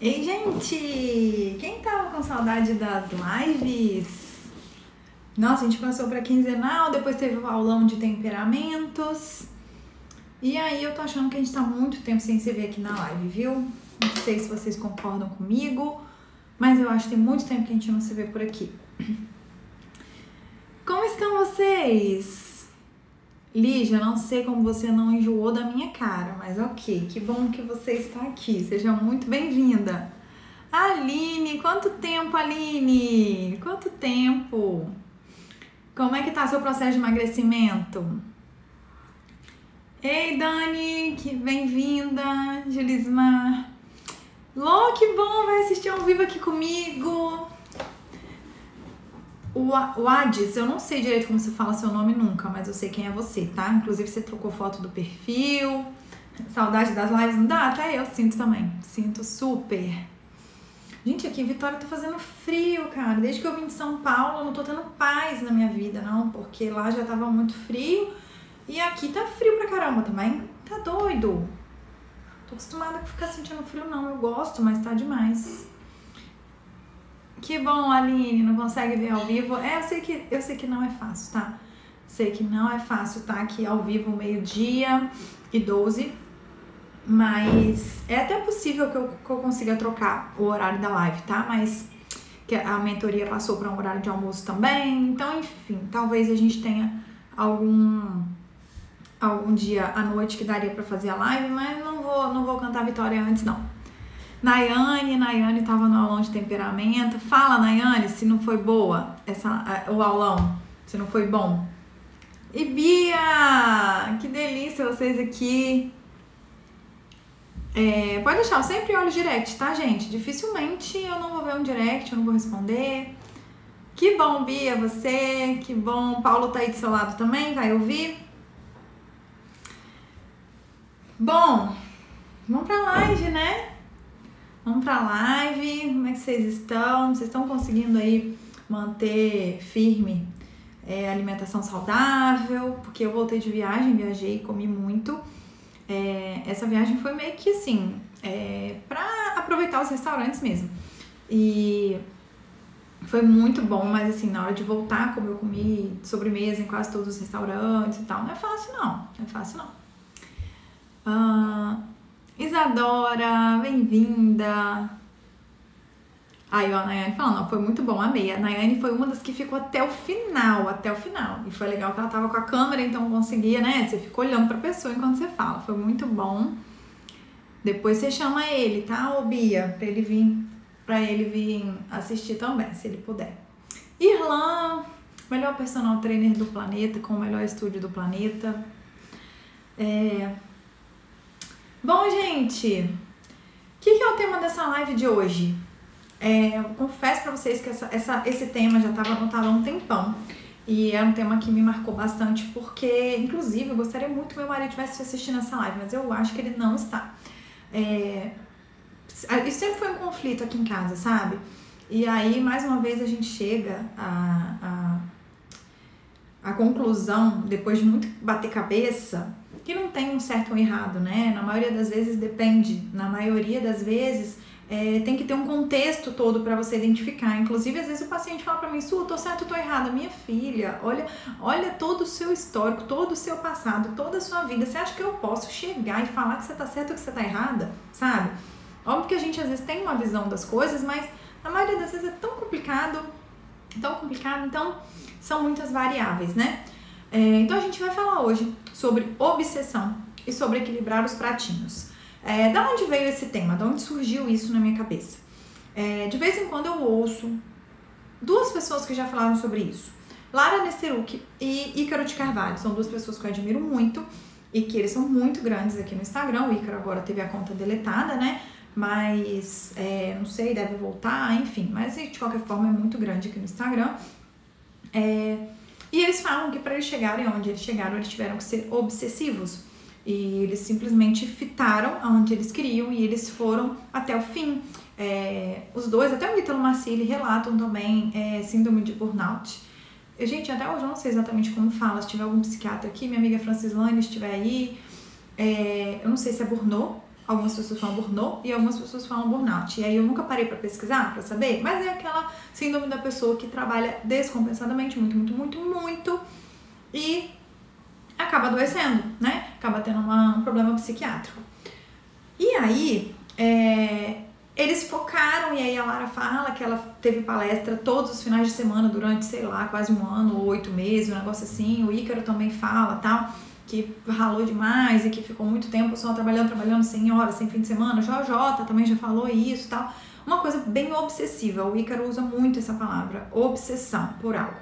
Ei, gente! Quem tava com saudade das lives? Nossa, a gente passou para quinzenal, depois teve o aulão de temperamentos. E aí eu tô achando que a gente tá muito tempo sem se ver aqui na live, viu? Não sei se vocês concordam comigo, mas eu acho que tem muito tempo que a gente não se vê por aqui. Como estão vocês? Lígia, não sei como você não enjoou da minha cara, mas ok, que bom que você está aqui, seja muito bem-vinda. Aline, quanto tempo, Aline? Quanto tempo? Como é que tá seu processo de emagrecimento? Ei, Dani, que bem-vinda, Julismar. Lô, que bom, vai assistir ao vivo aqui comigo. O, o Ades, eu não sei direito como se fala seu nome nunca, mas eu sei quem é você, tá? Inclusive você trocou foto do perfil. Saudade das lives não dá? Até eu sinto também. Sinto super. Gente, aqui em Vitória tá fazendo frio, cara. Desde que eu vim de São Paulo, eu não tô tendo paz na minha vida, não, porque lá já tava muito frio e aqui tá frio pra caramba também. Tá doido. Tô acostumada a ficar sentindo frio, não. Eu gosto, mas tá demais. Que bom, Aline, não consegue ver ao vivo. É, eu sei que, eu sei que não é fácil, tá? Sei que não é fácil estar tá aqui ao vivo meio-dia e 12, mas é até possível que eu, que eu consiga trocar o horário da live, tá? Mas que a mentoria passou para um horário de almoço também. Então, enfim, talvez a gente tenha algum algum dia à noite que daria para fazer a live, mas não vou não vou cantar vitória antes não. Nayane, Nayane estava no aulão de temperamento. Fala, Nayane, se não foi boa essa, o aulão, se não foi bom. E Bia, que delícia vocês aqui. É, pode deixar, eu sempre olho direct, tá, gente? Dificilmente eu não vou ver um direct, eu não vou responder. Que bom, Bia, você, que bom. Paulo tá aí do seu lado também, vai ouvir? Bom, vamos pra live, né? Vamos pra live. Como é que vocês estão? Vocês estão conseguindo aí manter firme é, alimentação saudável? Porque eu voltei de viagem, viajei, comi muito. É, essa viagem foi meio que assim, é, pra aproveitar os restaurantes mesmo. E foi muito bom, mas assim, na hora de voltar, como eu comi sobremesa em quase todos os restaurantes e tal, não é fácil não, não é fácil não. Uh, Isadora, bem-vinda. Aí, ó, a Nayane falando, foi muito bom, amei. A Nayane foi uma das que ficou até o final, até o final. E foi legal que ela tava com a câmera, então conseguia, né? Você fica olhando pra pessoa enquanto você fala. Foi muito bom. Depois você chama ele, tá, ô Bia? Pra ele vir, pra ele vir assistir também, se ele puder. Irlan, melhor personal trainer do planeta, com o melhor estúdio do planeta. É, Bom, gente, o que, que, é o tema dessa live de hoje? É, eu confesso para vocês que essa, essa, esse tema já estava anotado há um tempão. E é um tema que me marcou bastante, porque, inclusive, eu gostaria muito que meu marido estivesse assistindo essa live, mas eu acho que ele não está. É, isso sempre foi um conflito aqui em casa, sabe? E aí, mais uma vez, a gente chega a, a, a conclusão, depois de muito bater cabeça, que não tem um certo ou errado, né? Na maioria das vezes depende, na maioria das vezes é, tem que ter um contexto todo para você identificar. Inclusive, às vezes o paciente fala para mim, Su, tô certo, tô errada. Minha filha, olha, olha todo o seu histórico, todo o seu passado, toda a sua vida. Você acha que eu posso chegar e falar que você tá certo ou que você tá errada? Sabe? Óbvio que a gente às vezes tem uma visão das coisas, mas na maioria das vezes é tão complicado, tão complicado, então são muitas variáveis, né? É, então a gente vai falar hoje sobre obsessão e sobre equilibrar os pratinhos. É, da onde veio esse tema? Da onde surgiu isso na minha cabeça? É, de vez em quando eu ouço duas pessoas que já falaram sobre isso. Lara Nesteruk e Ícaro de Carvalho. São duas pessoas que eu admiro muito e que eles são muito grandes aqui no Instagram. O Ícaro agora teve a conta deletada, né? Mas é, não sei, deve voltar, enfim. Mas de qualquer forma é muito grande aqui no Instagram. É, e eles falam que para eles chegarem onde eles chegaram, eles tiveram que ser obsessivos. E eles simplesmente fitaram aonde eles queriam e eles foram até o fim. É, os dois, até o Ítalo Marcilli, relatam também é, síndrome de burnout. Eu, gente, até hoje eu não sei exatamente como fala. Se tiver algum psiquiatra aqui, minha amiga Francislane estiver aí, é, eu não sei se é burnout Algumas pessoas falam burnout e algumas pessoas falam burnout. E aí eu nunca parei para pesquisar, para saber, mas é aquela síndrome da pessoa que trabalha descompensadamente, muito, muito, muito, muito, e acaba adoecendo, né? Acaba tendo uma, um problema psiquiátrico. E aí, é, eles focaram, e aí a Lara fala que ela teve palestra todos os finais de semana durante, sei lá, quase um ano ou oito meses, um negócio assim. O Ícaro também fala tal, que ralou demais e que ficou muito tempo só trabalhando, trabalhando sem horas, sem fim de semana. JJ também já falou isso tal. Uma coisa bem obsessiva. O Ícaro usa muito essa palavra, obsessão por algo.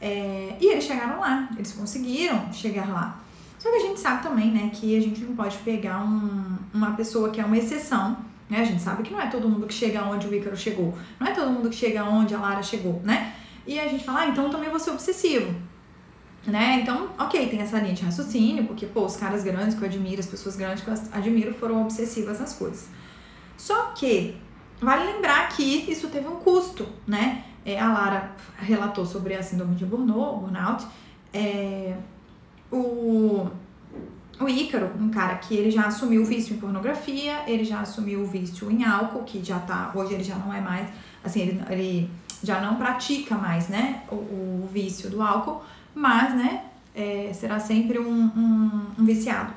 É, e eles chegaram lá, eles conseguiram chegar lá. Só que a gente sabe também, né, que a gente não pode pegar um, uma pessoa que é uma exceção né? A gente sabe que não é todo mundo que chega onde o Ícaro chegou, não é todo mundo que chega onde a Lara chegou, né? E a gente fala, ah, então também vou ser obsessivo. Né? Então, ok, tem essa linha de raciocínio, porque, pô, os caras grandes que eu admiro, as pessoas grandes que eu admiro foram obsessivas nas coisas. Só que, vale lembrar que isso teve um custo, né? É, a Lara relatou sobre a síndrome de burnout, burnout é, o, o Ícaro, um cara que ele já assumiu o vício em pornografia, ele já assumiu o vício em álcool, que já tá, hoje ele já não é mais, assim, ele, ele já não pratica mais, né, o, o vício do álcool, mas, né, é, será sempre um, um, um viciado.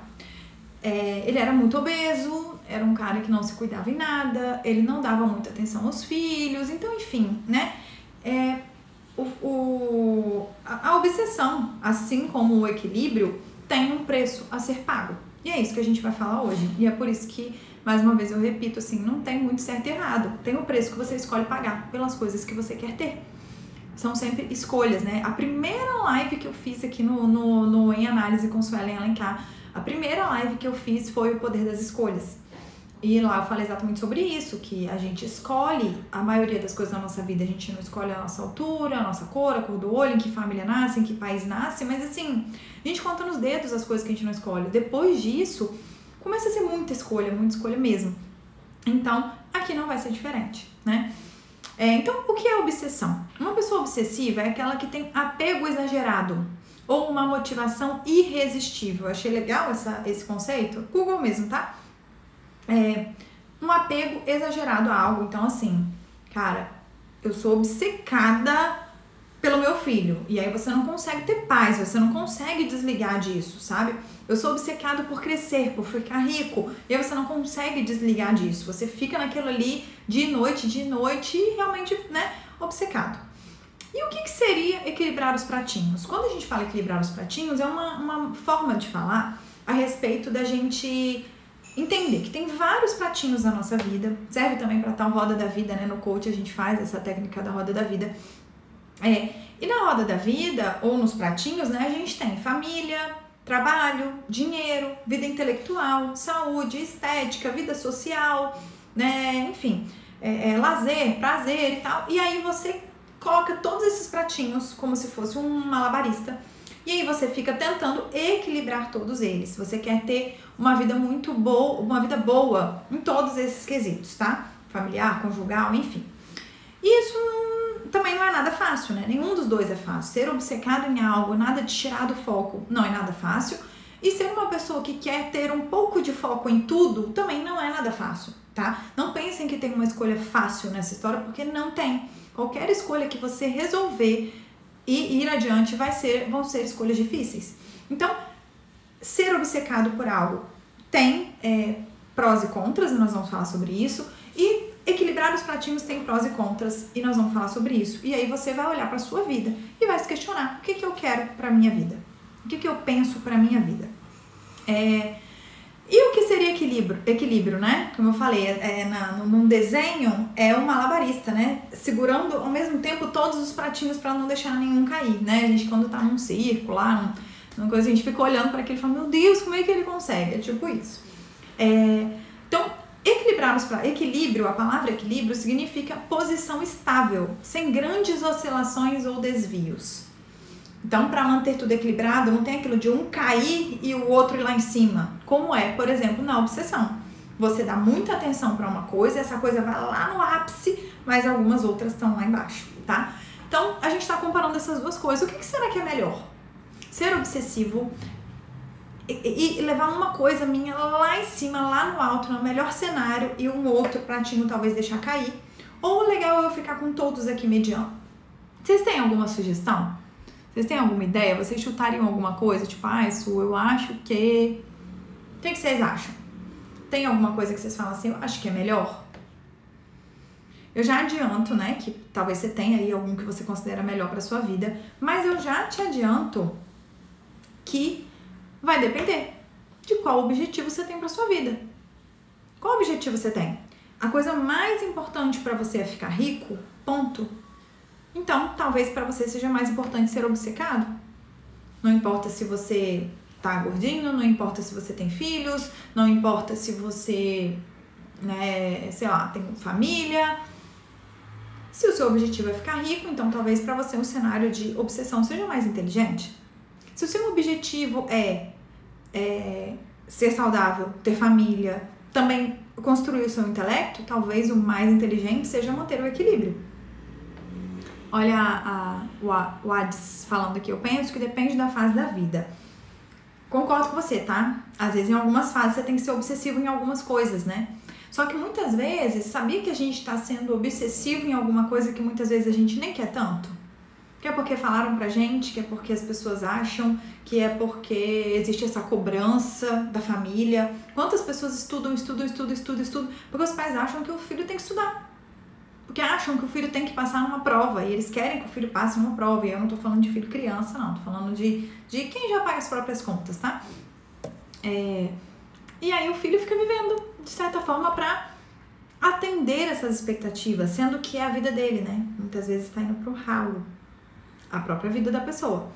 É, ele era muito obeso, era um cara que não se cuidava em nada, ele não dava muita atenção aos filhos, então, enfim, né, é, o, o, a, a obsessão, assim como o equilíbrio, tem um preço a ser pago. E é isso que a gente vai falar hoje. E é por isso que, mais uma vez, eu repito assim, não tem muito certo e errado. Tem o preço que você escolhe pagar pelas coisas que você quer ter. São sempre escolhas, né? A primeira live que eu fiz aqui no, no, no Em Análise com Suelen Alencar, a primeira live que eu fiz foi o poder das escolhas. E lá eu falei exatamente sobre isso, que a gente escolhe a maioria das coisas na nossa vida. A gente não escolhe a nossa altura, a nossa cor, a cor do olho, em que família nasce, em que país nasce, mas assim, a gente conta nos dedos as coisas que a gente não escolhe. Depois disso, começa a ser muita escolha, muita escolha mesmo. Então, aqui não vai ser diferente, né? É, então, o que é obsessão? Uma pessoa obsessiva é aquela que tem apego exagerado ou uma motivação irresistível. Achei legal essa, esse conceito. Google mesmo, tá? é, um apego exagerado a algo. Então, assim, cara, eu sou obcecada pelo meu filho. E aí você não consegue ter paz, você não consegue desligar disso, sabe? Eu sou obcecado por crescer, por ficar rico. E aí você não consegue desligar disso. Você fica naquilo ali de noite, de noite e realmente, né, obcecado. E o que, que seria equilibrar os pratinhos? Quando a gente fala equilibrar os pratinhos, é uma, uma forma de falar a respeito da gente entender que tem vários pratinhos na nossa vida, serve também para tal roda da vida, né? No coach a gente faz essa técnica da roda da vida. É, e na roda da vida, ou nos pratinhos, né, a gente tem família, trabalho, dinheiro, vida intelectual, saúde, estética, vida social, né, enfim, é, é, lazer, prazer e tal. E aí você coloca todos esses pratinhos como se fosse um malabarista e aí você fica tentando equilibrar todos eles. Você quer ter uma vida muito boa, uma vida boa em todos esses quesitos, tá? Familiar, conjugal, enfim. Isso também não é nada fácil, né? Nenhum dos dois é fácil. Ser obcecado em algo, nada de tirar do foco, não é nada fácil. E ser uma pessoa que quer ter um pouco de foco em tudo também não é nada fácil, tá? Não pensem que tem uma escolha fácil nessa história, porque não tem. Qualquer escolha que você resolver e ir adiante vai ser, vão ser escolhas difíceis. Então, ser obcecado por algo tem é, prós e contras, e nós vamos falar sobre isso. E equilibrar os pratinhos tem prós e contras, e nós vamos falar sobre isso. E aí você vai olhar para sua vida e vai se questionar: o que, que eu quero para minha vida? O que, que eu penso para minha vida? É, e o que seria equilíbrio, equilíbrio né? Como eu falei, é, é na, num desenho é um malabarista, né? Segurando ao mesmo tempo todos os pratinhos para não deixar nenhum cair, né? A gente quando tá num circo lá, numa coisa, a gente fica olhando para aquele e fala, meu Deus, como é que ele consegue? É tipo isso. É, então, equilibrar os pratos. Equilíbrio, a palavra equilíbrio significa posição estável, sem grandes oscilações ou desvios. Então, para manter tudo equilibrado, não tem aquilo de um cair e o outro ir lá em cima, como é, por exemplo, na obsessão. Você dá muita atenção para uma coisa, essa coisa vai lá no ápice, mas algumas outras estão lá embaixo, tá? Então, a gente está comparando essas duas coisas. O que, que será que é melhor? Ser obsessivo e, e, levar uma coisa minha lá em cima, lá no alto, no melhor cenário, e um outro pratinho talvez deixar cair. Ou legal eu ficar com todos aqui mediano. Vocês têm alguma sugestão? Vocês têm alguma ideia? Vocês chutariam alguma coisa? Tipo, ah, isso eu acho que. O que, que vocês acham? Tem alguma coisa que vocês falam assim, eu acho que é melhor? Eu já adianto, né, que talvez você tenha aí algum que você considera melhor para sua vida, mas eu já te adianto que vai depender de qual objetivo você tem para sua vida. Qual objetivo você tem? A coisa mais importante para você é ficar rico? Ponto. Então, talvez para você seja mais importante ser obcecado. Não importa se você tá gordinho, não importa se você tem filhos, não importa se você, né, sei lá, tem família, se o seu objetivo é ficar rico, então talvez para você um cenário de obsessão seja mais inteligente. Se o seu objetivo é, é ser saudável, ter família, também construir o seu intelecto, talvez o mais inteligente seja manter o equilíbrio. Olha a, a, o Ades falando aqui, eu penso que depende da fase da vida. Concordo com você, tá? Às vezes em algumas fases você tem que ser obsessivo em algumas coisas, né? Só que muitas vezes, sabia que a gente está sendo obsessivo em alguma coisa que muitas vezes a gente nem quer tanto? Que é porque falaram pra gente, que é porque as pessoas acham, que é porque existe essa cobrança da família. Quantas pessoas estudam, estudam, estudam, estudam, estudam, porque os pais acham que o filho tem que estudar. Porque acham que o filho tem que passar numa prova e eles querem que o filho passe numa prova. E eu não tô falando de filho criança, não, tô falando de, de quem já paga as próprias contas, tá? É, e aí o filho fica vivendo, de certa forma, para atender essas expectativas, sendo que é a vida dele, né? Muitas vezes está indo pro ralo a própria vida da pessoa.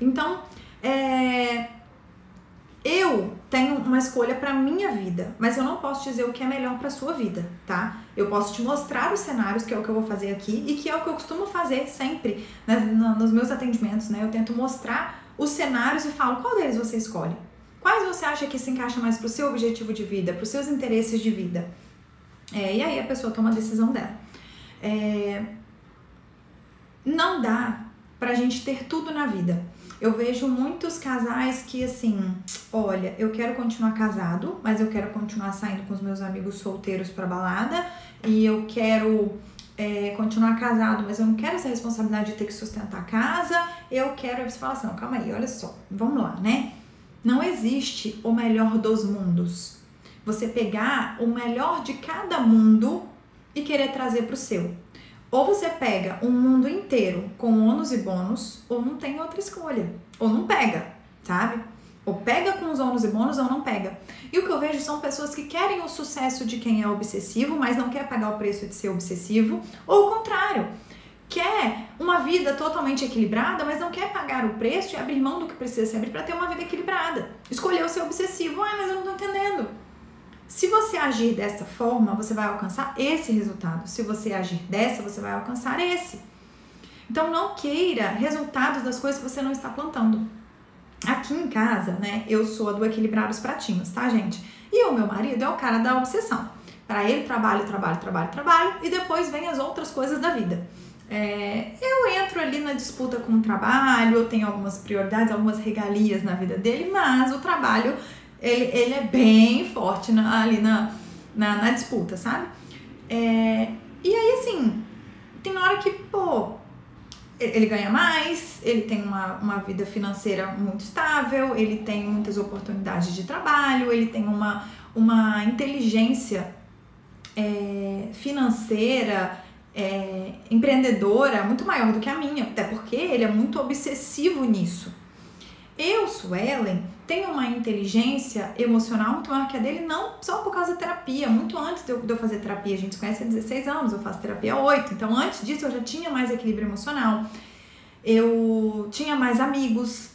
Então, é, eu tenho uma escolha para minha vida, mas eu não posso dizer o que é melhor para sua vida, tá? Eu posso te mostrar os cenários, que é o que eu vou fazer aqui e que é o que eu costumo fazer sempre né, nos meus atendimentos, né? Eu tento mostrar os cenários e falo qual deles você escolhe. Quais você acha que se encaixa mais para o seu objetivo de vida, para os seus interesses de vida? É, e aí a pessoa toma a decisão dela. É, não dá pra gente ter tudo na vida. Eu vejo muitos casais que assim, olha, eu quero continuar casado, mas eu quero continuar saindo com os meus amigos solteiros pra balada e eu quero é, continuar casado, mas eu não quero essa responsabilidade de ter que sustentar a casa. Eu quero. Aí você fala assim: calma aí, olha só, vamos lá, né? Não existe o melhor dos mundos. Você pegar o melhor de cada mundo e querer trazer para o seu. Ou você pega um mundo inteiro com ônus e bônus, ou não tem outra escolha. Ou não pega, sabe? Ou pega com os ônus e bônus ou não pega. E o que eu vejo são pessoas que querem o sucesso de quem é obsessivo, mas não quer pagar o preço de ser obsessivo, ou o contrário quer uma vida totalmente equilibrada, mas não quer pagar o preço e abrir mão do que precisa se abrir para ter uma vida equilibrada. Escolheu ser obsessivo, ah, mas eu não tô entendendo. Se você agir dessa forma, você vai alcançar esse resultado. Se você agir dessa, você vai alcançar esse. Então não queira resultados das coisas que você não está plantando. Aqui em casa, né, eu sou a do equilibrar os pratinhos, tá, gente? E o meu marido é o cara da obsessão. Para ele, trabalho, trabalho, trabalho, trabalho, e depois vem as outras coisas da vida. É, eu entro ali na disputa com o trabalho, eu tenho algumas prioridades, algumas regalias na vida dele, mas o trabalho ele, ele é bem forte na, ali na, na, na, disputa, sabe? É, e aí, assim, tem hora que, pô, ele ganha mais, ele tem uma, uma vida financeira muito estável, ele tem muitas oportunidades de trabalho, ele tem uma, uma inteligência é, financeira é, empreendedora muito maior do que a minha, até porque ele é muito obsessivo nisso. Eu, Suelen, tenho uma inteligência emocional muito maior que a dele, não só por causa da terapia, muito antes de eu, de eu fazer terapia. A gente se conhece há 16 anos, eu faço terapia há 8, então antes disso eu já tinha mais equilíbrio emocional, eu tinha mais amigos,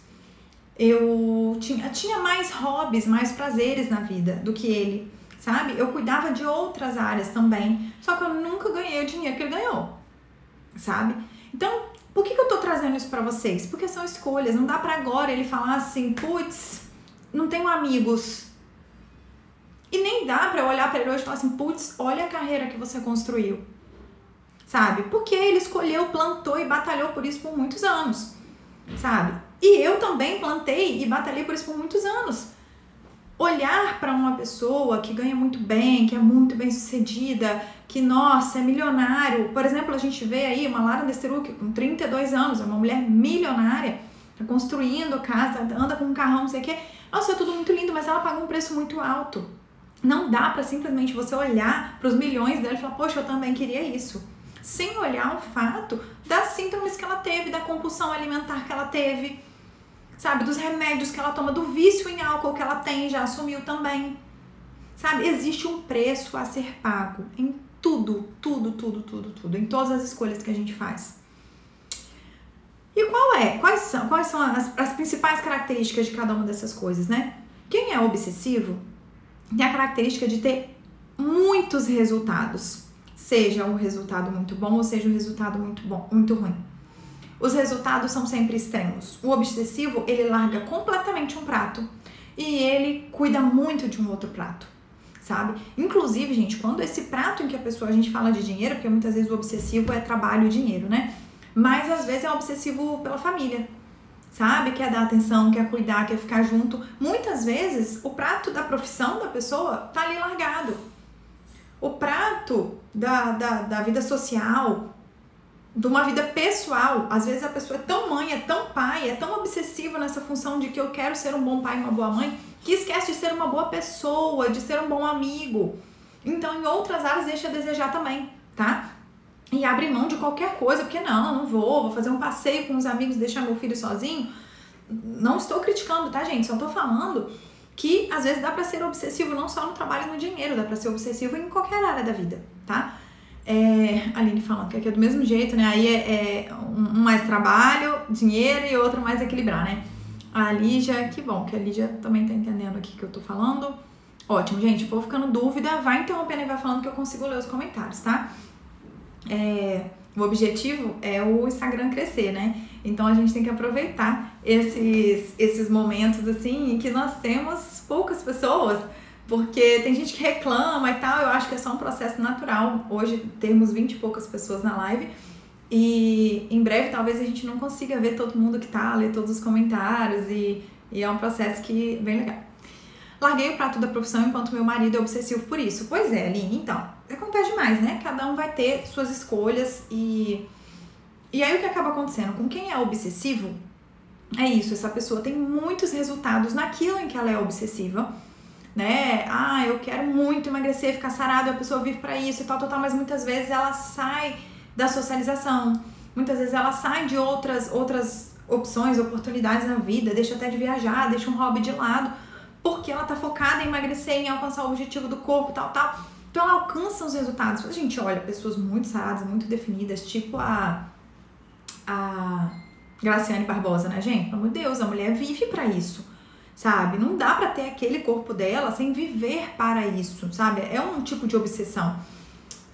eu tinha, tinha mais hobbies, mais prazeres na vida do que ele sabe? Eu cuidava de outras áreas também, só que eu nunca ganhei o dinheiro que ele ganhou, sabe? Então, por que, que eu tô trazendo isso para vocês? Porque são escolhas, não dá para agora ele falar assim, putz, não tenho amigos. E nem dá para olhar para ele hoje e falar assim, putz, olha a carreira que você construiu. Sabe? Porque ele escolheu, plantou e batalhou por isso por muitos anos. sabe? E eu também plantei e batalhei por isso por muitos anos. Olhar para uma pessoa que ganha muito bem, que é muito bem sucedida, que, nossa, é milionário. Por exemplo, a gente vê aí uma Lara Nesteruk com 32 anos, é uma mulher milionária, tá construindo casa, anda com um carrão, não sei o quê. Nossa, é tudo muito lindo, mas ela paga um preço muito alto. Não dá para simplesmente você olhar para os milhões dela e falar, poxa, eu também queria isso. Sem olhar o fato das síndromes que ela teve, da compulsão alimentar que ela teve, sabe? Dos remédios que ela toma, do vício em álcool que ela tem, já assumiu também. Sabe? Existe um preço a ser pago em tudo, tudo, tudo, tudo, tudo, em todas as escolhas que a gente faz. E qual é? Quais são, quais são as, as principais características de cada uma dessas coisas, né? Quem é obsessivo tem a característica de ter muitos resultados, seja um resultado muito bom ou seja um resultado muito bom, muito ruim. Os resultados são sempre extremos. O obsessivo, ele larga completamente um prato e ele cuida muito de um outro prato, sabe? Inclusive, gente, quando esse prato em que a pessoa, a gente fala de dinheiro, porque muitas vezes o obsessivo é trabalho e dinheiro, né? Mas às vezes é obsessivo pela família, sabe? Quer dar atenção, quer cuidar, quer ficar junto. Muitas vezes o prato da profissão da pessoa tá ali largado. O prato da, da, da vida social, de uma vida pessoal, às vezes a pessoa é tão mãe, é tão pai, é tão obsessiva nessa função de que eu quero ser um bom pai e uma boa mãe, que esquece de ser uma boa pessoa, de ser um bom amigo. Então, em outras áreas, deixa a desejar também, tá? e abre mão de qualquer coisa, porque não, não vou, vou fazer um passeio com os amigos, deixar meu filho sozinho. Não estou criticando, tá, gente? Só estou falando que às vezes dá para ser obsessivo não só no trabalho e no dinheiro, dá para ser obsessivo em qualquer área da vida, tá? É, a Aline falando que aqui é do mesmo jeito, né? Aí é, é um mais trabalho, dinheiro e outro mais equilibrar, né? A Lígia, que bom que a Lígia também tá entendendo aqui que eu tô falando. Ótimo, gente. For ficando dúvida, vai interrompendo e vai falando que eu consigo ler os comentários, tá? é, o objetivo é o Instagram crescer, né? Então a gente tem que aproveitar esses, esses momentos assim em que nós temos poucas pessoas, porque tem gente que reclama e tal. Eu acho que é só um processo natural. Hoje temos 20 e poucas pessoas na live. E em breve talvez a gente não consiga ver todo mundo que tá, ler todos os comentários e, e é um processo que bem legal. Larguei o prato da profissão enquanto meu marido é obsessivo por isso. Pois é, Aline, então, acontece demais, né? Cada um vai ter suas escolhas e. E aí o que acaba acontecendo? Com quem é obsessivo, é isso, essa pessoa tem muitos resultados naquilo em que ela é obsessiva, né? Ah, eu quero muito emagrecer, ficar sarado, a pessoa vive para isso e tal, tal, tal, mas muitas vezes ela sai da socialização, muitas vezes ela sai de outras outras opções, oportunidades na vida, deixa até de viajar, deixa um hobby de lado porque ela tá focada em emagrecer, em alcançar o objetivo do corpo, tal, tal. Então ela alcança os resultados. A gente olha pessoas muito saradas, muito definidas, tipo a a Graciane Barbosa, né, gente? Pelo amor de Deus, a mulher vive para isso, sabe? Não dá para ter aquele corpo dela sem viver para isso, sabe? É um tipo de obsessão.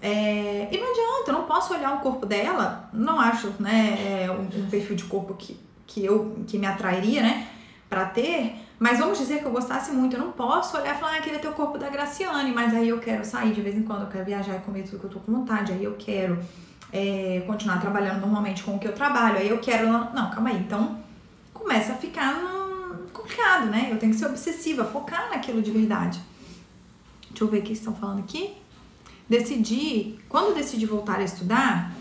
É, e não adianta, eu não posso olhar o corpo dela, não acho, né, é um, um perfil de corpo que, que eu que me atrairia, né, para ter, mas vamos dizer que eu gostasse muito, eu não posso olhar e falar, ah, queria ter o corpo da Graciane, mas aí eu quero sair de vez em quando, eu quero viajar e comer tudo que eu tô com vontade, aí eu quero é, continuar trabalhando normalmente com o que eu trabalho, aí eu quero. Não, calma aí. Então começa a ficar complicado, né? Eu tenho que ser obsessiva, focar naquilo de verdade. Deixa eu ver o que estão falando aqui. Decidi, quando decidi voltar a estudar,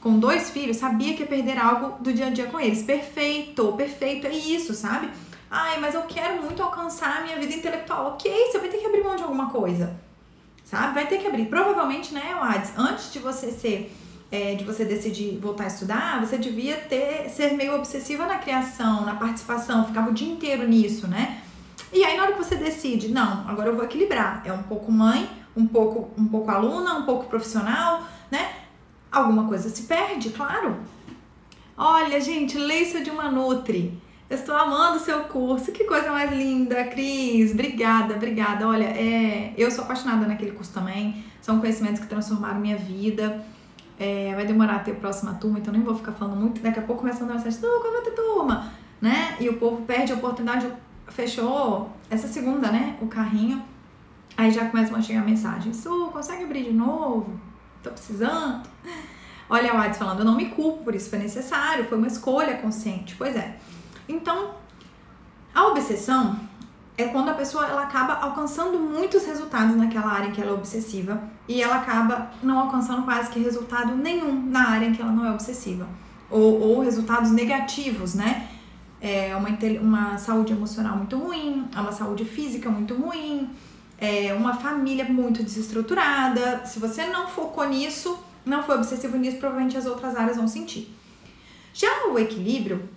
com dois filhos, sabia que ia perder algo do dia a dia com eles. Perfeito, perfeito, é isso, sabe? Ai, mas eu quero muito alcançar a minha vida intelectual. Ok, você vai ter que abrir mão de alguma coisa. Sabe? Vai ter que abrir. Provavelmente, né, Wades, antes de você ser. É, de você decidir voltar a estudar, você devia ter ser meio obsessiva na criação, na participação, ficava o dia inteiro nisso, né? E aí na hora que você decide, não, agora eu vou equilibrar, é um pouco mãe, um pouco um pouco aluna, um pouco profissional, né? Alguma coisa se perde, claro. Olha, gente, Leissa de uma Nutri. Estou amando o seu curso. Que coisa mais linda, Cris. Obrigada, obrigada. Olha, é, eu sou apaixonada naquele curso também. São conhecimentos que transformaram minha vida. É, vai demorar a ter a próxima turma, então nem vou ficar falando muito. Daqui a pouco começa a mandar mensagem: quando vai ter turma? Né? E o povo perde a oportunidade. Fechou essa segunda, né? O carrinho. Aí já começam a chegar mensagens: Su, consegue abrir de novo? Tô precisando. Olha a Wades falando, eu não me culpo, por isso foi necessário, foi uma escolha consciente. Pois é. Então, a obsessão é quando a pessoa ela acaba alcançando muitos resultados naquela área em que ela é obsessiva e ela acaba não alcançando quase que resultado nenhum na área em que ela não é obsessiva. Ou, ou resultados negativos, né? É uma, uma saúde emocional muito ruim, é uma saúde física muito ruim, é uma família muito desestruturada. Se você não focou nisso, não foi obsessivo nisso, provavelmente as outras áreas vão sentir. Já o equilíbrio,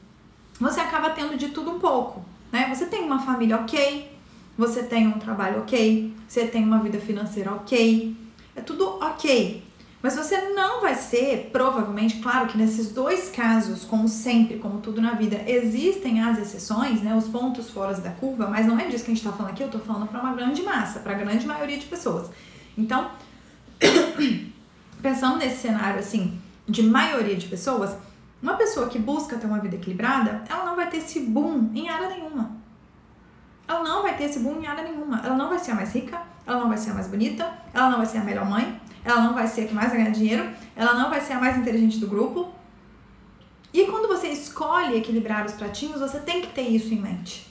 você acaba tendo de tudo um pouco, né? Você tem uma família ok, você tem um trabalho ok, você tem uma vida financeira ok, é tudo ok. Mas você não vai ser, provavelmente, claro que nesses dois casos, como sempre, como tudo na vida, existem as exceções, né, os pontos fora da curva, mas não é disso que a gente está falando aqui, eu estou falando para uma grande massa, para a grande maioria de pessoas. Então, pensando nesse cenário assim, de maioria de pessoas, uma pessoa que busca ter uma vida equilibrada, ela não vai ter esse boom em área nenhuma. Ela não vai ter esse boom em área nenhuma. Ela não vai ser a mais rica, ela não vai ser a mais bonita, ela não vai ser a melhor mãe, ela não vai ser a que mais vai ganhar dinheiro, ela não vai ser a mais inteligente do grupo. E quando você escolhe equilibrar os pratinhos, você tem que ter isso em mente.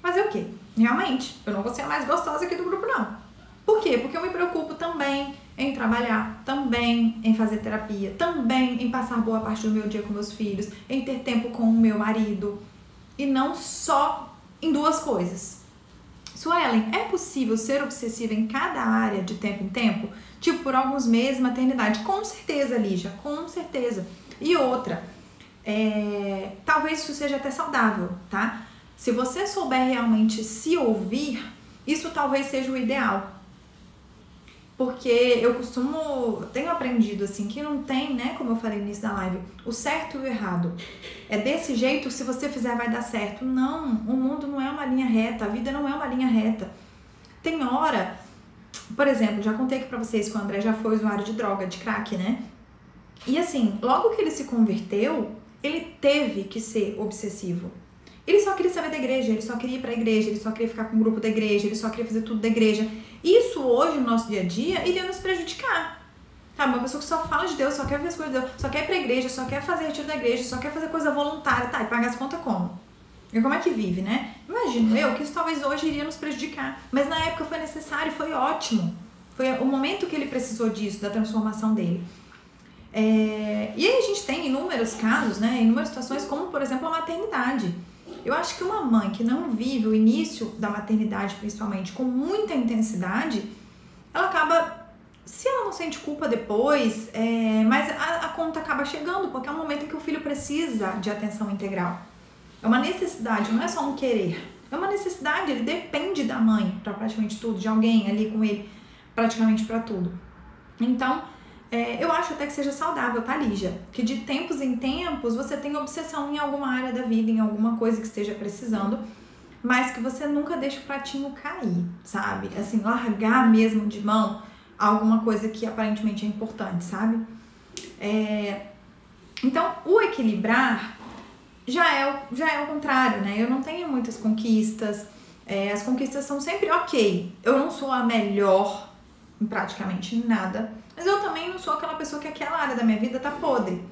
Fazer o quê? Realmente, eu não vou ser a mais gostosa aqui do grupo, não. Por quê? Porque eu me preocupo também em trabalhar, também em fazer terapia, também em passar boa parte do meu dia com meus filhos, em ter tempo com o meu marido. E não só em duas coisas. Suelen, é possível ser obsessiva em cada área de tempo em tempo? Tipo, por alguns meses, maternidade? Com certeza, Lígia, com certeza. E outra, é, talvez isso seja até saudável, tá? Se você souber realmente se ouvir, isso talvez seja o ideal. Porque eu costumo, tenho aprendido assim, que não tem, né, como eu falei no início da live, o certo e o errado. É desse jeito, se você fizer vai dar certo. Não, o mundo não é uma linha reta, a vida não é uma linha reta. Tem hora, por exemplo, já contei aqui pra vocês que o André já foi usuário de droga, de crack, né? E assim, logo que ele se converteu, ele teve que ser obsessivo. Ele só queria saber da igreja, ele só queria ir pra igreja, ele só queria ficar com o grupo da igreja, ele só queria fazer tudo da igreja. Isso hoje, no nosso dia a dia, iria nos prejudicar. Tá, uma pessoa que só fala de Deus, só quer ver as coisas de Deus, só quer ir pra igreja, só quer fazer retiro da igreja, só quer fazer coisa voluntária, tá, e pagar as contas como? E como é que vive, né? Imagino eu que isso talvez hoje iria nos prejudicar. Mas na época foi necessário, foi ótimo. Foi o momento que ele precisou disso, da transformação dele. É... E aí a gente tem inúmeros casos, né? Inúmeras situações, como por exemplo a maternidade. Eu acho que uma mãe que não vive o início da maternidade, principalmente, com muita intensidade, ela acaba. Se ela não sente culpa depois, é, mas a, a conta acaba chegando, porque é um momento em que o filho precisa de atenção integral. É uma necessidade, não é só um querer. É uma necessidade, ele depende da mãe para praticamente tudo, de alguém ali com ele praticamente para tudo. Então, é, eu acho até que seja saudável, tá, Lígia? Que de tempos em tempos você tem obsessão em alguma área da vida, em alguma coisa que esteja precisando, mas que você nunca deixa o pratinho cair, sabe? Assim, largar mesmo de mão alguma coisa que aparentemente é importante, sabe? É... Então, o equilibrar já é, já é o contrário, né? Eu não tenho muitas conquistas, é, as conquistas são sempre ok. Eu não sou a melhor em praticamente nada, mas eu também não sou aquela pessoa que aquela área da minha vida tá podre.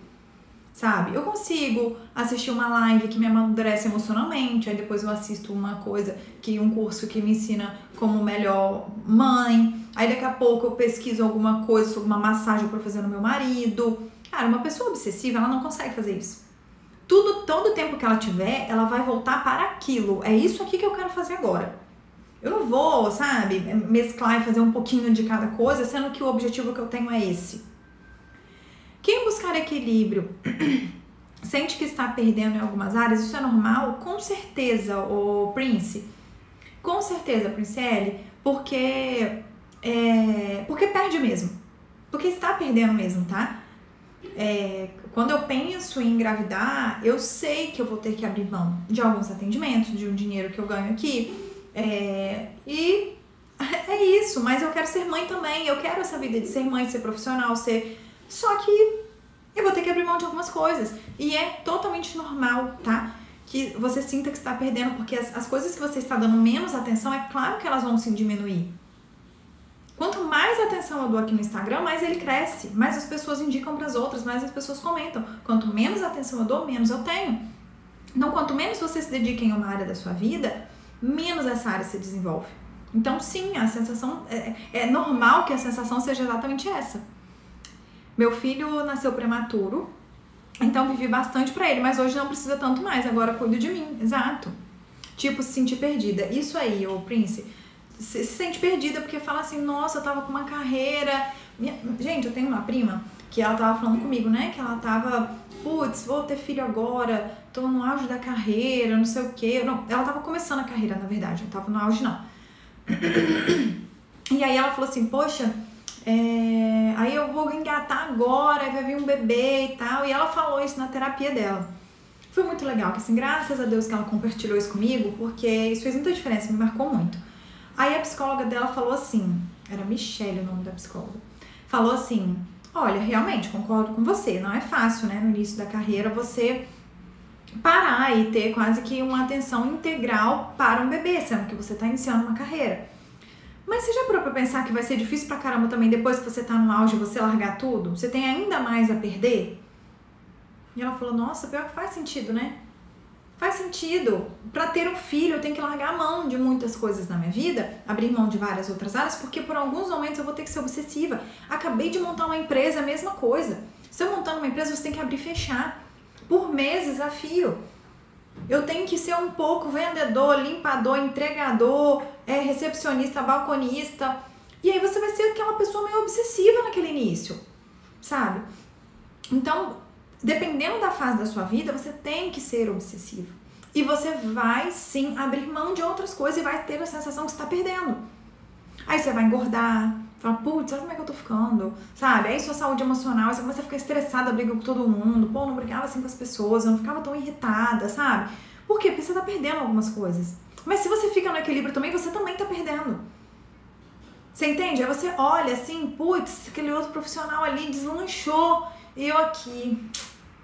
Sabe? Eu consigo assistir uma live que me amadurece emocionalmente, aí depois eu assisto uma coisa que um curso que me ensina como melhor mãe, aí daqui a pouco eu pesquiso alguma coisa sobre uma massagem para fazer no meu marido. Cara, uma pessoa obsessiva, ela não consegue fazer isso. Tudo, todo tempo que ela tiver, ela vai voltar para aquilo. É isso aqui que eu quero fazer agora. Eu não vou, sabe, mesclar e fazer um pouquinho de cada coisa, sendo que o objetivo que eu tenho é esse. Quem buscar equilíbrio sente que está perdendo em algumas áreas, isso é normal? Com certeza, o Prince. Com certeza, Princele, porque é, porque perde mesmo. Porque está perdendo mesmo, tá? É, quando eu penso em engravidar, eu sei que eu vou ter que abrir mão de alguns atendimentos, de um dinheiro que eu ganho aqui, é, e é isso, mas eu quero ser mãe também, eu quero essa vida de ser mãe, ser profissional, ser. Só que eu vou ter que abrir mão de algumas coisas. E é totalmente normal, tá? Que você sinta que está perdendo, porque as, as coisas que você está dando menos atenção, é claro que elas vão se diminuir. Quanto mais atenção eu dou aqui no Instagram, mais ele cresce, mais as pessoas indicam para as outras, mais as pessoas comentam. Quanto menos atenção eu dou, menos eu tenho. Então, quanto menos você se dedica em uma área da sua vida, menos essa área se desenvolve. Então, sim, a sensação é, é normal que a sensação seja exatamente essa. Meu filho nasceu prematuro, então vivi bastante para ele, mas hoje não precisa tanto mais, agora cuido de mim, exato. Tipo, se sentir perdida. Isso aí, ô Prince, se, se sente perdida porque fala assim, nossa, eu tava com uma carreira. Minha... Gente, eu tenho uma prima que ela tava falando comigo, né? Que ela tava, putz, vou ter filho agora, tô no auge da carreira, não sei o quê. Não, ela tava começando a carreira, na verdade, não tava no auge, não. E aí ela falou assim, poxa, é, aí eu vou engatar agora, vai vir um bebê e tal. E ela falou isso na terapia dela. Foi muito legal, que assim, graças a Deus que ela compartilhou isso comigo, porque isso fez muita diferença, me marcou muito. Aí a psicóloga dela falou assim, era Michelle o nome da psicóloga, falou assim, olha, realmente, concordo com você, não é fácil, né, no início da carreira, você parar e ter quase que uma atenção integral para um bebê, sendo que você está iniciando uma carreira. Mas você já parou pra pensar que vai ser difícil pra caramba também depois que você tá no auge você largar tudo? Você tem ainda mais a perder? E ela falou: Nossa, pior que faz sentido, né? Faz sentido. Para ter um filho, eu tenho que largar a mão de muitas coisas na minha vida, abrir mão de várias outras áreas, porque por alguns momentos eu vou ter que ser obsessiva. Acabei de montar uma empresa, a mesma coisa. Se eu montar uma empresa, você tem que abrir e fechar. Por meses a fio. Eu tenho que ser um pouco vendedor, limpador, entregador, é, recepcionista, balconista. E aí você vai ser aquela pessoa meio obsessiva naquele início, sabe? Então, dependendo da fase da sua vida, você tem que ser obsessivo. E você vai sim abrir mão de outras coisas e vai ter a sensação que está perdendo. Aí você vai engordar, fala, putz, olha como é que eu tô ficando, sabe? Aí sua saúde emocional, você começa a ficar estressada, briga com todo mundo, pô, não brigava assim com as pessoas, eu não ficava tão irritada, sabe? Por quê? Porque você tá perdendo algumas coisas. Mas se você fica no equilíbrio também, você também tá perdendo. Você entende? Aí você olha assim, putz, aquele outro profissional ali deslanchou eu aqui,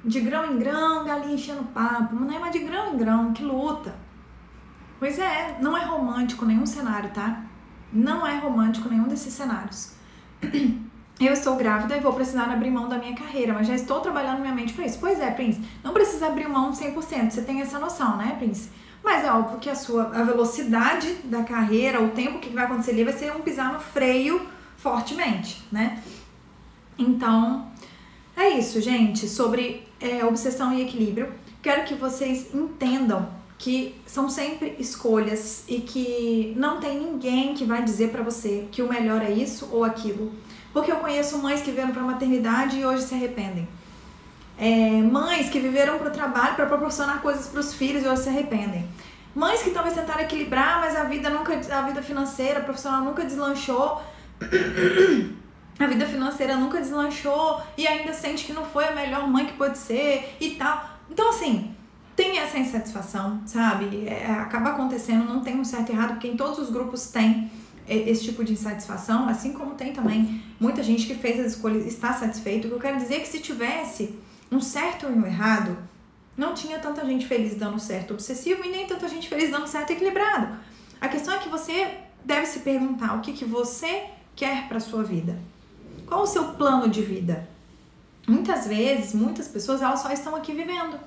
de grão em grão, galinha enchendo papo, mas não é mais de grão em grão, que luta. Pois é, não é romântico nenhum cenário, tá? Não é romântico nenhum desses cenários. Eu estou grávida e vou precisar abrir mão da minha carreira, mas já estou trabalhando minha mente para isso. Pois é, Prince, não precisa abrir mão 100%, você tem essa noção, né, Prince? Mas é óbvio que a sua a velocidade da carreira, o tempo que vai acontecer ali vai ser um pisar no freio fortemente, né? Então, é isso, gente, sobre é, obsessão e equilíbrio. Quero que vocês entendam que são sempre escolhas e que não tem ninguém que vai dizer para você que o melhor é isso ou aquilo. Porque eu conheço mães que vieram para maternidade e hoje se arrependem. É, mães que viveram para o trabalho para proporcionar coisas para os filhos e hoje se arrependem. Mães que talvez tentaram equilibrar, mas a vida nunca, a vida financeira, a profissional nunca deslanchou. a vida financeira nunca deslanchou e ainda sente que não foi a melhor mãe que pode ser e tal. Então, assim, tem essa insatisfação, sabe? É, acaba acontecendo, não tem um certo e errado, porque em todos os grupos tem esse tipo de insatisfação, assim como tem também muita gente que fez as escolhas está satisfeito. O que eu quero dizer é que se tivesse um certo e um errado, não tinha tanta gente feliz dando certo obsessivo e nem tanta gente feliz dando certo equilibrado. A questão é que você deve se perguntar o que, que você quer para sua vida. Qual o seu plano de vida? Muitas vezes, muitas pessoas, elas só estão aqui vivendo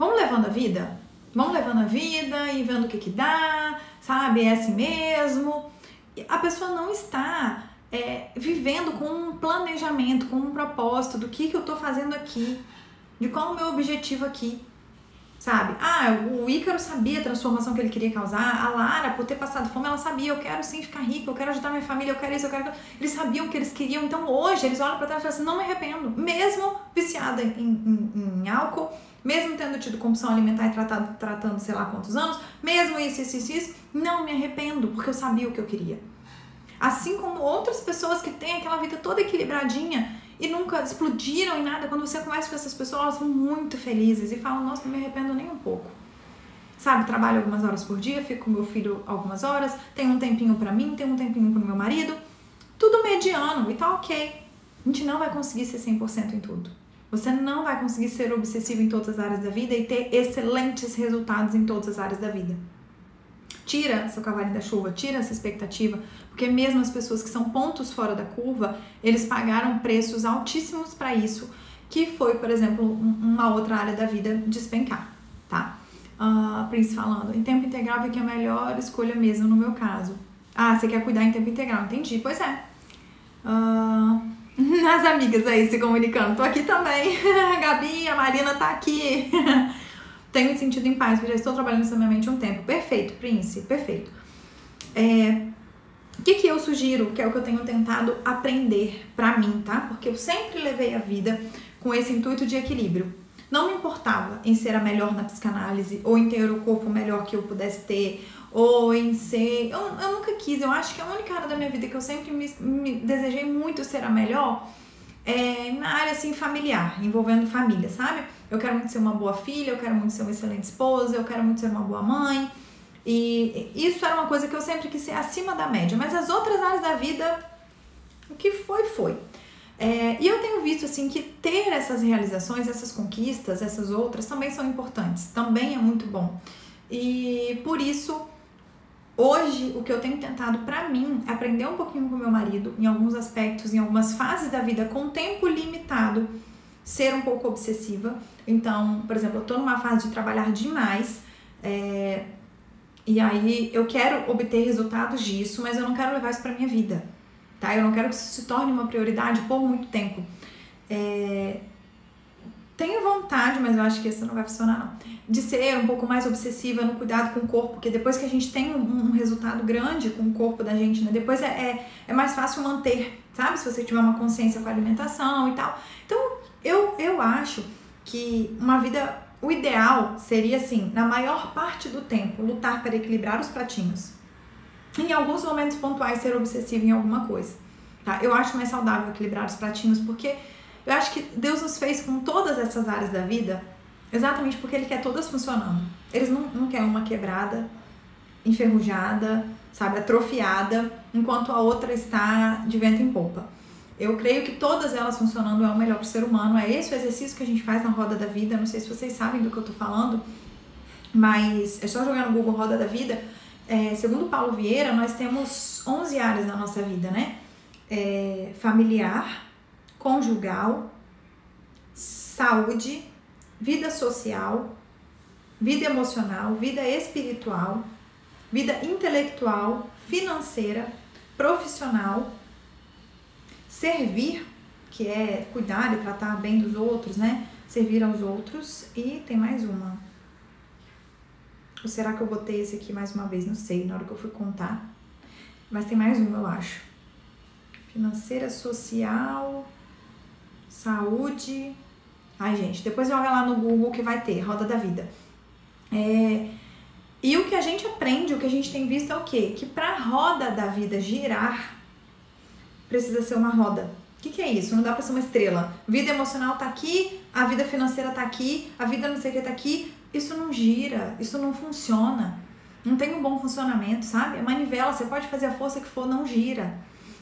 Vamos levando a vida? Vamos levando a vida e vendo o que que dá, sabe? É assim mesmo. A pessoa não está é, vivendo com um planejamento, com um propósito do que, que eu estou fazendo aqui, de qual o meu objetivo aqui, sabe? Ah, o Ícaro sabia a transformação que ele queria causar, a Lara, por ter passado fome, ela sabia, eu quero sim ficar rica, eu quero ajudar minha família, eu quero isso, eu quero... Eles sabiam o que eles queriam, então hoje eles olham para trás e falam assim, não me arrependo, mesmo viciada em, em, em álcool, mesmo tendo tido compulsão alimentar e tratado, tratando sei lá quantos anos, mesmo isso, isso, isso, isso, não me arrependo, porque eu sabia o que eu queria. Assim como outras pessoas que têm aquela vida toda equilibradinha e nunca explodiram em nada, quando você conversa com essas pessoas, elas são muito felizes e falam: Nossa, não me arrependo nem um pouco. Sabe, trabalho algumas horas por dia, fico com meu filho algumas horas, tenho um tempinho para mim, tenho um tempinho para meu marido, tudo mediano e tá ok. A gente não vai conseguir ser 100% em tudo. Você não vai conseguir ser obsessivo em todas as áreas da vida e ter excelentes resultados em todas as áreas da vida. Tira seu cavalinho da chuva, tira essa expectativa, porque mesmo as pessoas que são pontos fora da curva, eles pagaram preços altíssimos para isso, que foi, por exemplo, uma outra área da vida despencar, tá? Uh, Prince falando, em tempo integral é que é a melhor escolha mesmo no meu caso. Ah, você quer cuidar em tempo integral, entendi. Pois é. Uh, as amigas aí se comunicando. Tô aqui também. A Gabi, a Marina tá aqui. Tenho me sentido em paz, porque já estou trabalhando nessa minha mente há um tempo. Perfeito, Prince, perfeito. É, o que, que eu sugiro, que é o que eu tenho tentado aprender pra mim, tá? Porque eu sempre levei a vida com esse intuito de equilíbrio. Não me importava em ser a melhor na psicanálise, ou em ter o corpo melhor que eu pudesse ter, ou em ser. Eu, eu nunca quis, eu acho que a única área da minha vida que eu sempre me, me desejei muito ser a melhor é na área assim familiar, envolvendo família, sabe? Eu quero muito ser uma boa filha, eu quero muito ser uma excelente esposa, eu quero muito ser uma boa mãe. E isso era uma coisa que eu sempre quis ser acima da média, mas as outras áreas da vida, o que foi, foi. É, e eu tenho visto assim que ter essas realizações, essas conquistas, essas outras também são importantes, também é muito bom. E por isso Hoje, o que eu tenho tentado para mim é aprender um pouquinho com meu marido em alguns aspectos, em algumas fases da vida com tempo limitado, ser um pouco obsessiva. Então, por exemplo, eu tô numa fase de trabalhar demais, é, e aí eu quero obter resultados disso, mas eu não quero levar isso para minha vida, tá? Eu não quero que isso se torne uma prioridade por muito tempo. É, tenho vontade, mas eu acho que isso não vai funcionar não de ser um pouco mais obsessiva no cuidado com o corpo, porque depois que a gente tem um, um resultado grande com o corpo da gente, né? Depois é, é, é, mais fácil manter, sabe? Se você tiver uma consciência com a alimentação e tal. Então, eu, eu acho que uma vida. O ideal seria, assim, na maior parte do tempo, lutar para equilibrar os pratinhos. Em alguns momentos pontuais, ser obsessivo em alguma coisa. Tá? Eu acho mais saudável equilibrar os pratinhos, porque eu acho que Deus nos fez com todas essas áreas da vida Exatamente porque ele quer todas funcionando. Eles não, não querem uma quebrada, enferrujada, sabe, atrofiada, enquanto a outra está de vento em polpa. Eu creio que todas elas funcionando é o melhor para o ser humano. É esse o exercício que a gente faz na roda da vida. Não sei se vocês sabem do que eu estou falando, mas é só jogar no Google Roda da Vida. É, segundo Paulo Vieira, nós temos 11 áreas na nossa vida, né? É, familiar, conjugal, saúde, vida social, vida emocional, vida espiritual, vida intelectual, financeira, profissional, servir, que é cuidar e tratar bem dos outros, né? Servir aos outros e tem mais uma. Ou será que eu botei esse aqui mais uma vez? Não sei, na hora que eu fui contar. Mas tem mais uma, eu acho. Financeira, social, saúde, Ai, gente, depois joga lá no Google que vai ter, Roda da Vida. É, e o que a gente aprende, o que a gente tem visto é o quê? Que para roda da vida girar, precisa ser uma roda. O que, que, é isso? Não dá para ser uma estrela. Vida emocional tá aqui, a vida financeira tá aqui, a vida não sei o que tá aqui. Isso não gira, isso não funciona. Não tem um bom funcionamento, sabe? A manivela, você pode fazer a força que for, não gira.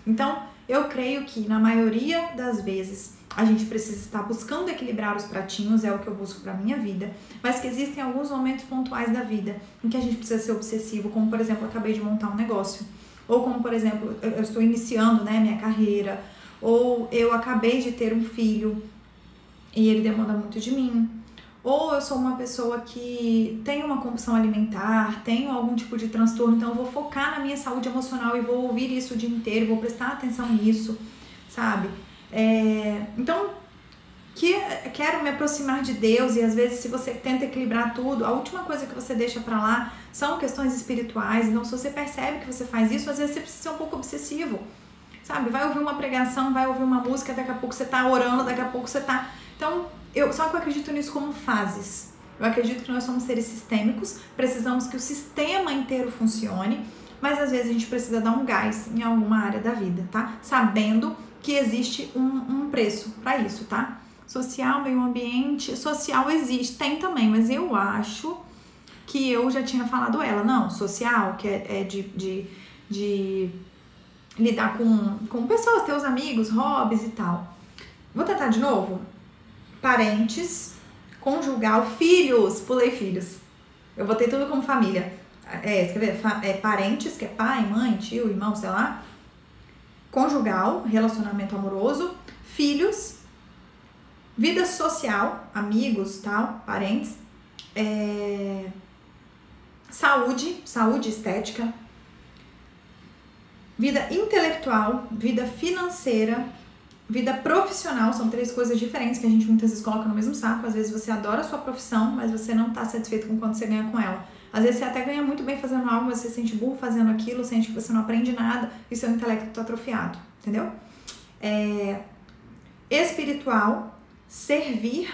Então, eu creio que na maioria das vezes a gente precisa estar buscando equilibrar os pratinhos, é o que eu busco para minha vida, mas que existem alguns momentos pontuais da vida em que a gente precisa ser obsessivo, como por exemplo, eu acabei de montar um negócio, ou como por exemplo, eu estou iniciando, né, minha carreira, ou eu acabei de ter um filho e ele demanda muito de mim, ou eu sou uma pessoa que tem uma compulsão alimentar, tenho algum tipo de transtorno, então eu vou focar na minha saúde emocional e vou ouvir isso o dia inteiro, vou prestar atenção nisso, sabe? É, então, que quero me aproximar de Deus e às vezes se você tenta equilibrar tudo, a última coisa que você deixa para lá são questões espirituais. Então, se você percebe que você faz isso, às vezes você precisa ser um pouco obsessivo. Sabe? Vai ouvir uma pregação, vai ouvir uma música, daqui a pouco você tá orando, daqui a pouco você tá. Então, eu só que eu acredito nisso como fases. Eu acredito que nós somos seres sistêmicos, precisamos que o sistema inteiro funcione, mas às vezes a gente precisa dar um gás em alguma área da vida, tá? Sabendo que existe um, um preço para isso, tá? Social, meio ambiente, social existe, tem também, mas eu acho que eu já tinha falado ela. Não, social, que é, é de, de, de lidar com, com pessoas, teus amigos, hobbies e tal. Vou tentar de novo? Parentes, conjugal, filhos, pulei filhos. Eu botei tudo como família. é, quer ver? É, parentes, que é pai, mãe, tio, irmão, sei lá. Conjugal, relacionamento amoroso. Filhos. Vida social, amigos, tal, parentes. É, saúde, saúde estética. Vida intelectual, vida financeira, vida profissional são três coisas diferentes que a gente muitas vezes coloca no mesmo saco. Às vezes você adora a sua profissão, mas você não está satisfeito com quanto você ganha com ela. Às vezes você até ganha muito bem fazendo algo, mas você se sente burro fazendo aquilo, sente que você não aprende nada e seu intelecto está atrofiado, entendeu? É, espiritual, servir,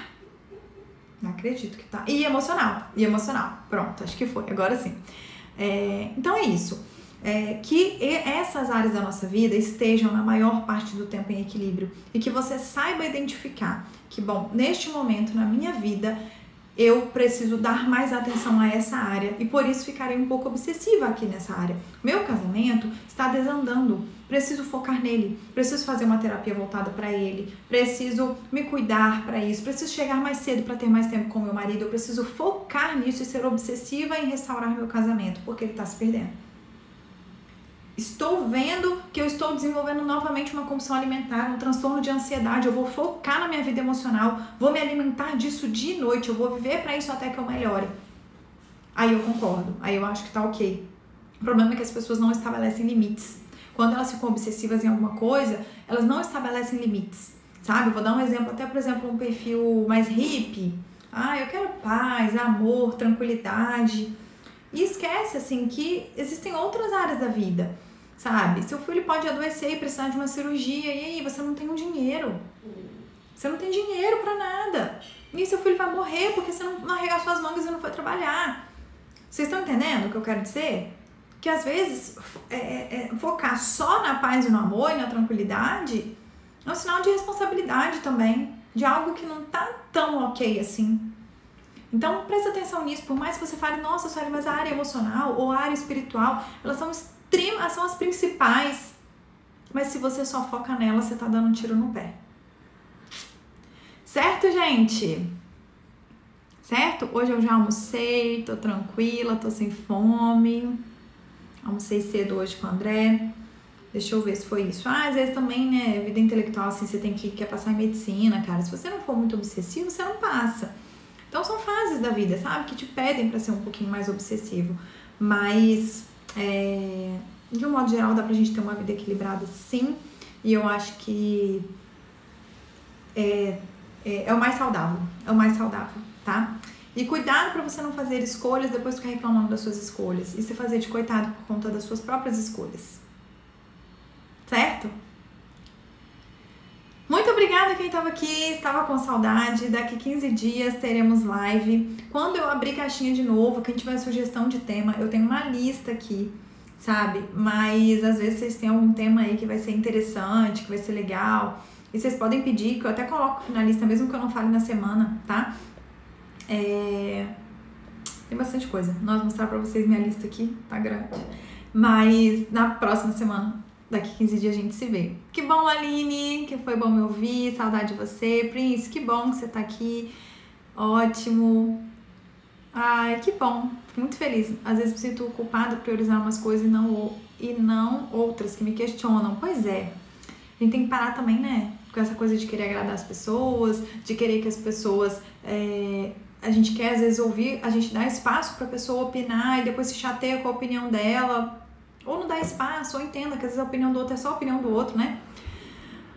não acredito que tá. E emocional, e emocional. Pronto, acho que foi, agora sim. É, então é isso é, que essas áreas da nossa vida estejam na maior parte do tempo em equilíbrio e que você saiba identificar que, bom, neste momento na minha vida eu preciso dar mais atenção a essa área e por isso ficarei um pouco obsessiva aqui nessa área. Meu casamento está desandando, preciso focar nele, preciso fazer uma terapia voltada para ele, preciso me cuidar para isso, preciso chegar mais cedo para ter mais tempo com meu marido, eu preciso focar nisso e ser obsessiva em restaurar meu casamento, porque ele está se perdendo. Estou vendo que eu estou desenvolvendo novamente uma compulsão alimentar, um transtorno de ansiedade. Eu vou focar na minha vida emocional, vou me alimentar disso de noite, eu vou viver para isso até que eu melhore. Aí eu concordo, aí eu acho que tá ok. O problema é que as pessoas não estabelecem limites. Quando elas ficam obsessivas em alguma coisa, elas não estabelecem limites, sabe? Vou dar um exemplo, até por exemplo, um perfil mais hippie. Ah, eu quero paz, amor, tranquilidade. E esquece, assim, que existem outras áreas da vida sabe? Seu filho pode adoecer e precisar de uma cirurgia, e aí você não tem um dinheiro. Você não tem dinheiro para nada. E seu filho vai morrer porque você não, arregaçou as mangas e não foi trabalhar. Vocês estão entendendo o que eu quero dizer? Que às vezes é, é, é, focar só na paz e no amor e na tranquilidade é um sinal de responsabilidade também, de algo que não tá tão ok assim. Então presta atenção nisso, por mais que você fale, nossa, Sueli, mas a área emocional ou a área espiritual, elas são são as principais. Mas se você só foca nela, você tá dando um tiro no pé. Certo, gente? Certo? Hoje eu já almocei, tô tranquila, tô sem fome. Almocei cedo hoje com o André. Deixa eu ver se foi isso. Ah, às vezes também, né, vida intelectual, assim, você tem que quer passar em medicina, cara. Se você não for muito obsessivo, você não passa. Então são fases da vida, sabe? Que te pedem para ser um pouquinho mais obsessivo. Mas é, de um modo geral, dá pra gente ter uma vida equilibrada sim. E eu acho que é, é, é o mais saudável. É o mais saudável, tá? E cuidado para você não fazer escolhas depois ficar reclamando das suas escolhas. E se fazer de coitado por conta das suas próprias escolhas. Certo? Muito obrigada quem estava aqui, estava com saudade. Daqui 15 dias teremos live. Quando eu abrir caixinha de novo, quem tiver sugestão de tema, eu tenho uma lista aqui sabe? Mas às vezes vocês têm algum tema aí que vai ser interessante, que vai ser legal. E vocês podem pedir, que eu até coloco na lista, mesmo que eu não fale na semana, tá? É... Tem bastante coisa. Nós mostrar pra vocês minha lista aqui, tá grande. Mas na próxima semana, daqui 15 dias, a gente se vê. Que bom, Aline, que foi bom me ouvir, saudade de você. Prince, que bom que você tá aqui. Ótimo. Ai, que bom. Fico muito feliz. Às vezes me sinto culpada por priorizar umas coisas e não, e não outras que me questionam. Pois é. A gente tem que parar também, né? Com essa coisa de querer agradar as pessoas, de querer que as pessoas. É, a gente quer às vezes ouvir, a gente dá espaço para a pessoa opinar e depois se chateia com a opinião dela. Ou não dá espaço, ou entenda que às vezes a opinião do outro é só a opinião do outro, né?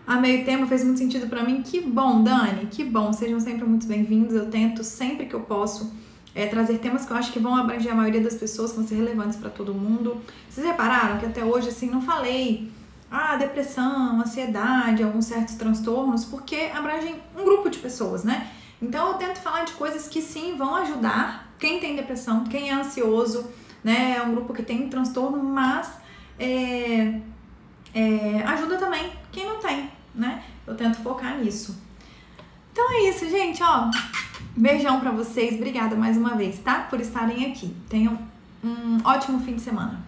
A meio tema fez muito sentido para mim. Que bom, Dani, que bom. Sejam sempre muito bem-vindos. Eu tento sempre que eu posso é, trazer temas que eu acho que vão abranger a maioria das pessoas, que vão ser relevantes para todo mundo. Vocês repararam que até hoje, assim, não falei ah, depressão, ansiedade, alguns certos transtornos, porque abrangem um grupo de pessoas, né? Então eu tento falar de coisas que sim vão ajudar quem tem depressão, quem é ansioso, né? É um grupo que tem transtorno, mas é, é, ajuda também quem não tem, né? Eu tento focar nisso. Então é isso, gente, ó. Beijão para vocês, obrigada mais uma vez, tá? Por estarem aqui. Tenham um ótimo fim de semana.